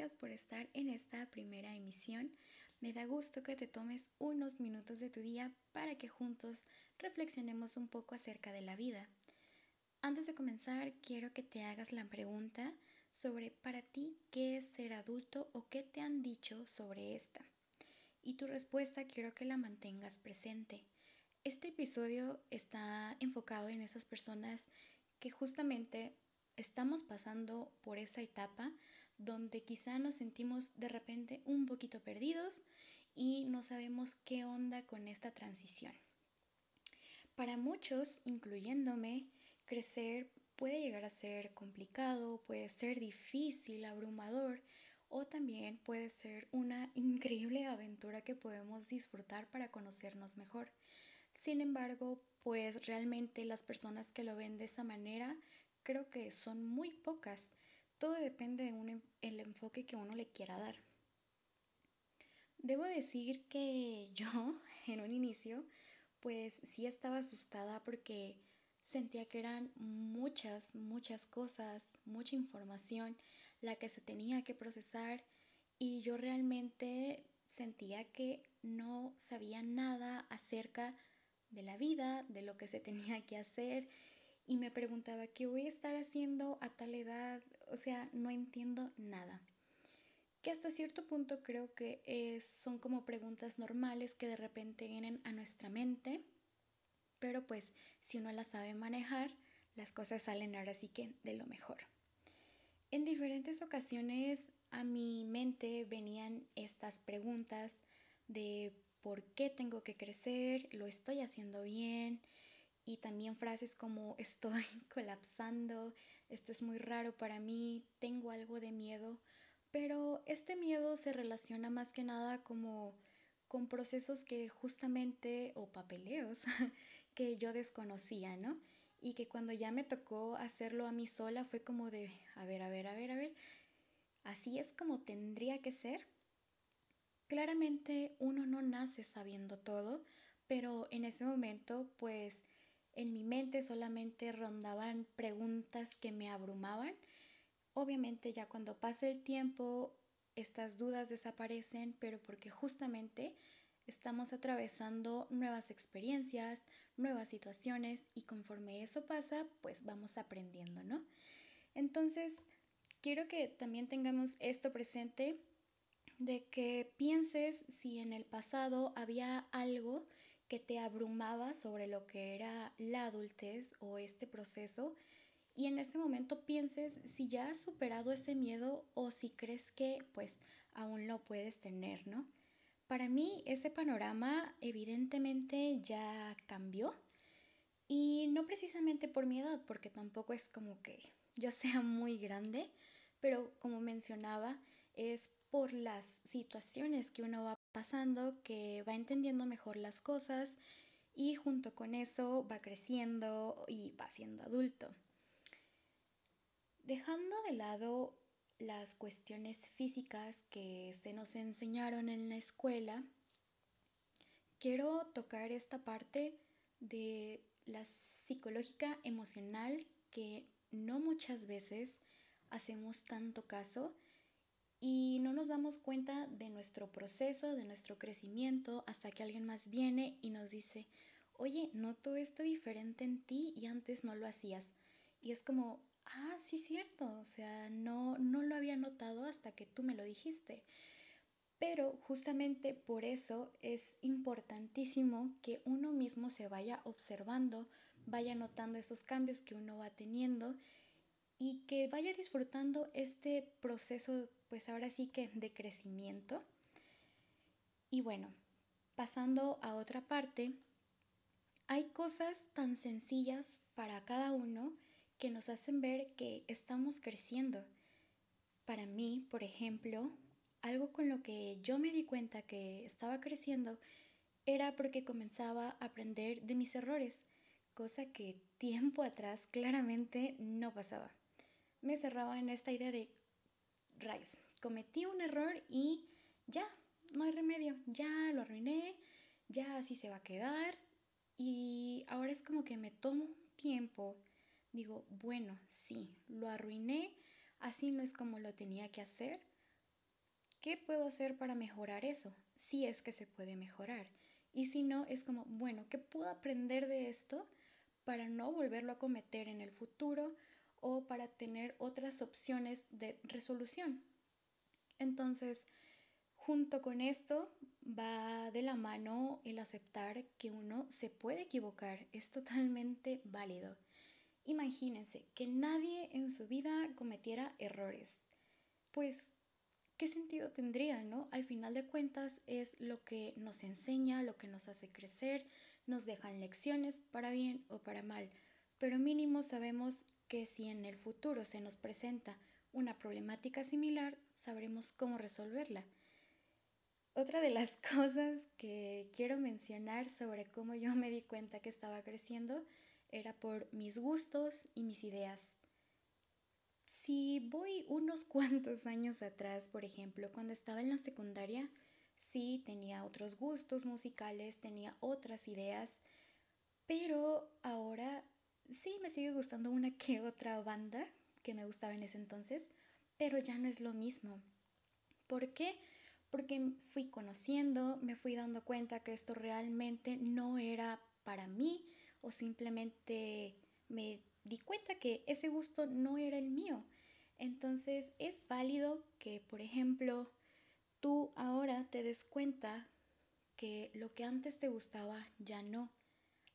gracias por estar en esta primera emisión. Me da gusto que te tomes unos minutos de tu día para que juntos reflexionemos un poco acerca de la vida. Antes de comenzar, quiero que te hagas la pregunta sobre para ti qué es ser adulto o qué te han dicho sobre esta. Y tu respuesta quiero que la mantengas presente. Este episodio está enfocado en esas personas que justamente estamos pasando por esa etapa donde quizá nos sentimos de repente un poquito perdidos y no sabemos qué onda con esta transición. Para muchos, incluyéndome, crecer puede llegar a ser complicado, puede ser difícil, abrumador o también puede ser una increíble aventura que podemos disfrutar para conocernos mejor. Sin embargo, pues realmente las personas que lo ven de esa manera creo que son muy pocas. Todo depende de el enfoque que uno le quiera dar. Debo decir que yo, en un inicio, pues sí estaba asustada porque sentía que eran muchas, muchas cosas, mucha información la que se tenía que procesar y yo realmente sentía que no sabía nada acerca de la vida, de lo que se tenía que hacer y me preguntaba qué voy a estar haciendo a tal edad, o sea, no entiendo nada. Que hasta cierto punto creo que son como preguntas normales que de repente vienen a nuestra mente, pero pues si uno las sabe manejar, las cosas salen ahora sí que de lo mejor. En diferentes ocasiones a mi mente venían estas preguntas de por qué tengo que crecer, lo estoy haciendo bien y también frases como estoy colapsando, esto es muy raro para mí, tengo algo de miedo, pero este miedo se relaciona más que nada como con procesos que justamente o papeleos que yo desconocía, ¿no? Y que cuando ya me tocó hacerlo a mí sola fue como de, a ver, a ver, a ver, a ver, así es como tendría que ser. Claramente uno no nace sabiendo todo, pero en ese momento pues en mi mente solamente rondaban preguntas que me abrumaban. Obviamente ya cuando pasa el tiempo estas dudas desaparecen, pero porque justamente estamos atravesando nuevas experiencias, nuevas situaciones y conforme eso pasa, pues vamos aprendiendo, ¿no? Entonces, quiero que también tengamos esto presente de que pienses si en el pasado había algo que te abrumaba sobre lo que era la adultez o este proceso y en ese momento pienses si ya has superado ese miedo o si crees que pues aún lo puedes tener, ¿no? Para mí ese panorama evidentemente ya cambió y no precisamente por mi edad, porque tampoco es como que yo sea muy grande, pero como mencionaba, es por las situaciones que uno va pasando que va entendiendo mejor las cosas y junto con eso va creciendo y va siendo adulto. Dejando de lado las cuestiones físicas que se nos enseñaron en la escuela, quiero tocar esta parte de la psicológica emocional que no muchas veces hacemos tanto caso y no nos damos cuenta de nuestro proceso, de nuestro crecimiento, hasta que alguien más viene y nos dice, oye, noto esto diferente en ti y antes no lo hacías. Y es como, ah, sí, cierto, o sea, no, no lo había notado hasta que tú me lo dijiste. Pero justamente por eso es importantísimo que uno mismo se vaya observando, vaya notando esos cambios que uno va teniendo y que vaya disfrutando este proceso pues ahora sí que de crecimiento. Y bueno, pasando a otra parte, hay cosas tan sencillas para cada uno que nos hacen ver que estamos creciendo. Para mí, por ejemplo, algo con lo que yo me di cuenta que estaba creciendo era porque comenzaba a aprender de mis errores, cosa que tiempo atrás claramente no pasaba. Me cerraba en esta idea de rayos, cometí un error y ya, no hay remedio, ya lo arruiné, ya así se va a quedar. Y ahora es como que me tomo tiempo digo, bueno, sí, lo arruiné, así no es como lo tenía que hacer. ¿Qué puedo hacer para mejorar eso? Si es que se puede mejorar. Y si no, es como, bueno, ¿qué puedo aprender de esto para no volverlo a cometer en el futuro o para tener otras opciones de resolución? Entonces, junto con esto va de la mano el aceptar que uno se puede equivocar, es totalmente válido. Imagínense que nadie en su vida cometiera errores. Pues, ¿qué sentido tendría, no? Al final de cuentas es lo que nos enseña, lo que nos hace crecer, nos dejan lecciones para bien o para mal, pero mínimo sabemos que si en el futuro se nos presenta una problemática similar, sabremos cómo resolverla. Otra de las cosas que quiero mencionar sobre cómo yo me di cuenta que estaba creciendo era por mis gustos y mis ideas. Si voy unos cuantos años atrás, por ejemplo, cuando estaba en la secundaria, sí tenía otros gustos musicales, tenía otras ideas, pero ahora sí me sigue gustando una que otra banda que me gustaba en ese entonces, pero ya no es lo mismo. ¿Por qué? Porque fui conociendo, me fui dando cuenta que esto realmente no era para mí o simplemente me di cuenta que ese gusto no era el mío. Entonces es válido que, por ejemplo, tú ahora te des cuenta que lo que antes te gustaba ya no.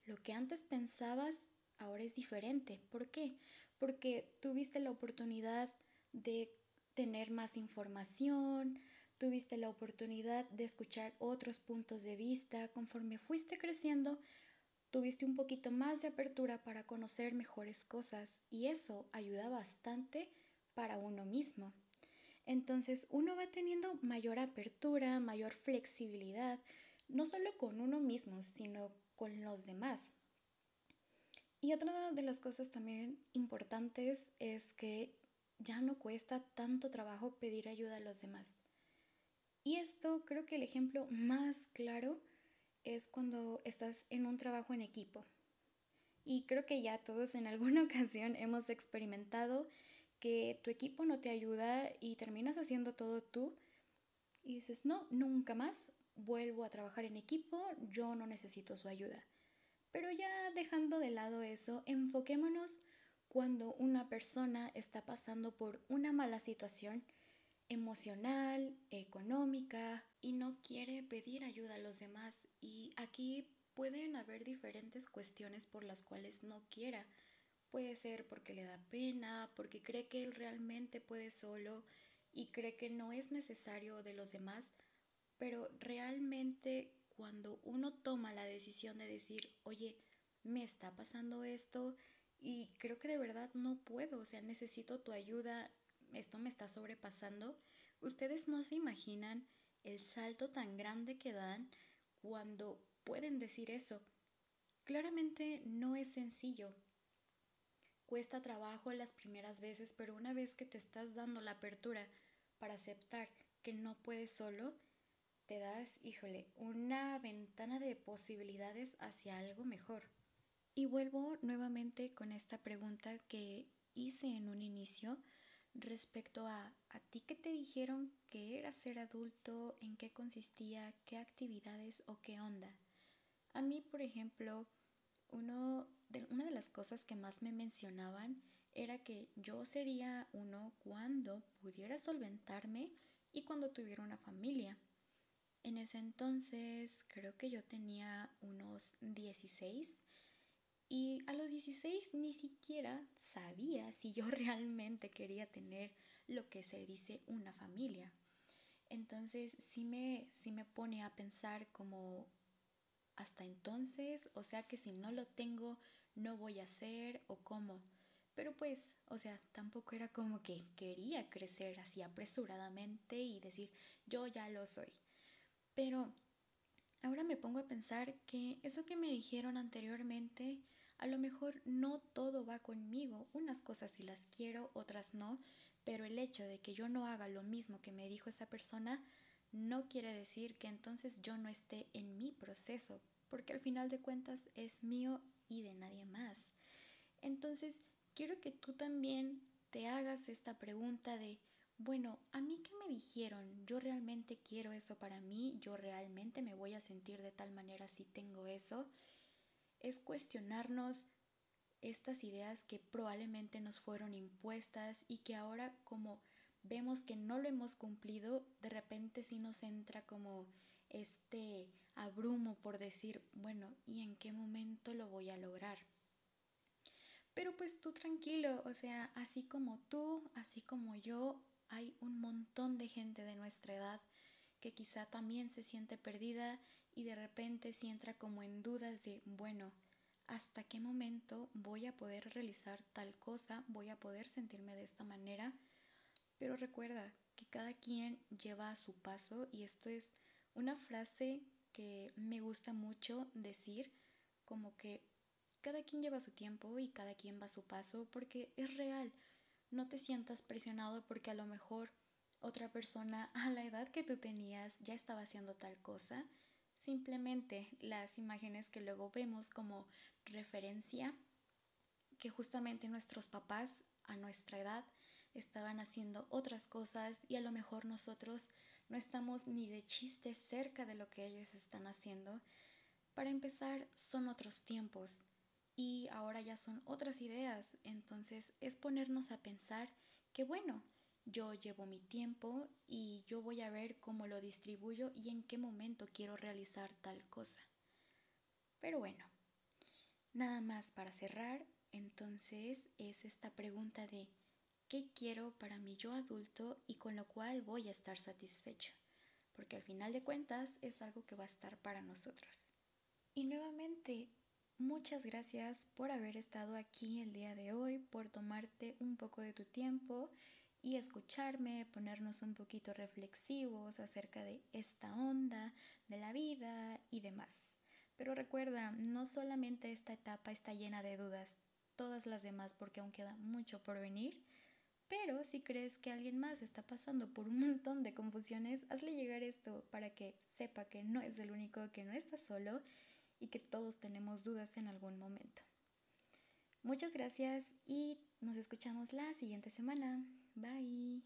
Lo que antes pensabas ahora es diferente. ¿Por qué? Porque tuviste la oportunidad de tener más información, tuviste la oportunidad de escuchar otros puntos de vista, conforme fuiste creciendo, tuviste un poquito más de apertura para conocer mejores cosas y eso ayuda bastante para uno mismo. Entonces uno va teniendo mayor apertura, mayor flexibilidad, no solo con uno mismo, sino con los demás. Y otra de las cosas también importantes es que ya no cuesta tanto trabajo pedir ayuda a los demás. Y esto creo que el ejemplo más claro es cuando estás en un trabajo en equipo. Y creo que ya todos en alguna ocasión hemos experimentado que tu equipo no te ayuda y terminas haciendo todo tú y dices, no, nunca más vuelvo a trabajar en equipo, yo no necesito su ayuda. Pero ya dejando de lado eso, enfoquémonos cuando una persona está pasando por una mala situación emocional, económica y no quiere pedir ayuda a los demás. Y aquí pueden haber diferentes cuestiones por las cuales no quiera. Puede ser porque le da pena, porque cree que él realmente puede solo y cree que no es necesario de los demás, pero realmente cuando uno toma la decisión de decir, oye, me está pasando esto y creo que de verdad no puedo, o sea, necesito tu ayuda, esto me está sobrepasando, ustedes no se imaginan el salto tan grande que dan cuando pueden decir eso. Claramente no es sencillo. Cuesta trabajo las primeras veces, pero una vez que te estás dando la apertura para aceptar que no puedes solo, te das, híjole, una ventana de posibilidades hacia algo mejor. Y vuelvo nuevamente con esta pregunta que hice en un inicio respecto a a ti que te dijeron que era ser adulto, en qué consistía, qué actividades o qué onda. A mí, por ejemplo, uno de, una de las cosas que más me mencionaban era que yo sería uno cuando pudiera solventarme y cuando tuviera una familia. En ese entonces creo que yo tenía unos 16 y a los 16 ni siquiera sabía si yo realmente quería tener lo que se dice una familia. Entonces sí me, sí me pone a pensar como hasta entonces, o sea que si no lo tengo, no voy a hacer o cómo. Pero pues, o sea, tampoco era como que quería crecer así apresuradamente y decir, yo ya lo soy. Pero ahora me pongo a pensar que eso que me dijeron anteriormente, a lo mejor no todo va conmigo. Unas cosas sí las quiero, otras no. Pero el hecho de que yo no haga lo mismo que me dijo esa persona no quiere decir que entonces yo no esté en mi proceso, porque al final de cuentas es mío y de nadie más. Entonces, quiero que tú también te hagas esta pregunta de, bueno, ¿a mí qué me dijeron? ¿Yo realmente quiero eso para mí? ¿Yo realmente me voy a sentir de tal manera si tengo eso? Es cuestionarnos estas ideas que probablemente nos fueron impuestas y que ahora como vemos que no lo hemos cumplido, de repente sí nos entra como este abrumo por decir, bueno, ¿y en qué momento lo voy a lograr? Pero pues tú tranquilo, o sea, así como tú, así como yo, hay un montón de gente de nuestra edad que quizá también se siente perdida y de repente si entra como en dudas de, bueno, ¿hasta qué momento voy a poder realizar tal cosa? ¿Voy a poder sentirme de esta manera? Pero recuerda que cada quien lleva a su paso y esto es una frase que me gusta mucho decir, como que cada quien lleva su tiempo y cada quien va a su paso porque es real. No te sientas presionado porque a lo mejor otra persona a la edad que tú tenías ya estaba haciendo tal cosa. Simplemente las imágenes que luego vemos como referencia, que justamente nuestros papás a nuestra edad estaban haciendo otras cosas y a lo mejor nosotros no estamos ni de chiste cerca de lo que ellos están haciendo. Para empezar, son otros tiempos y ahora ya son otras ideas. Entonces es ponernos a pensar que bueno, yo llevo mi tiempo y yo voy a ver cómo lo distribuyo y en qué momento quiero realizar tal cosa. Pero bueno, nada más para cerrar, entonces es esta pregunta de ¿qué quiero para mi yo adulto y con lo cual voy a estar satisfecho? Porque al final de cuentas es algo que va a estar para nosotros. Y nuevamente, Muchas gracias por haber estado aquí el día de hoy, por tomarte un poco de tu tiempo y escucharme, ponernos un poquito reflexivos acerca de esta onda, de la vida y demás. Pero recuerda, no solamente esta etapa está llena de dudas, todas las demás porque aún queda mucho por venir. Pero si crees que alguien más está pasando por un montón de confusiones, hazle llegar esto para que sepa que no es el único, que no está solo y que todos tenemos dudas en algún momento. Muchas gracias y nos escuchamos la siguiente semana. Bye.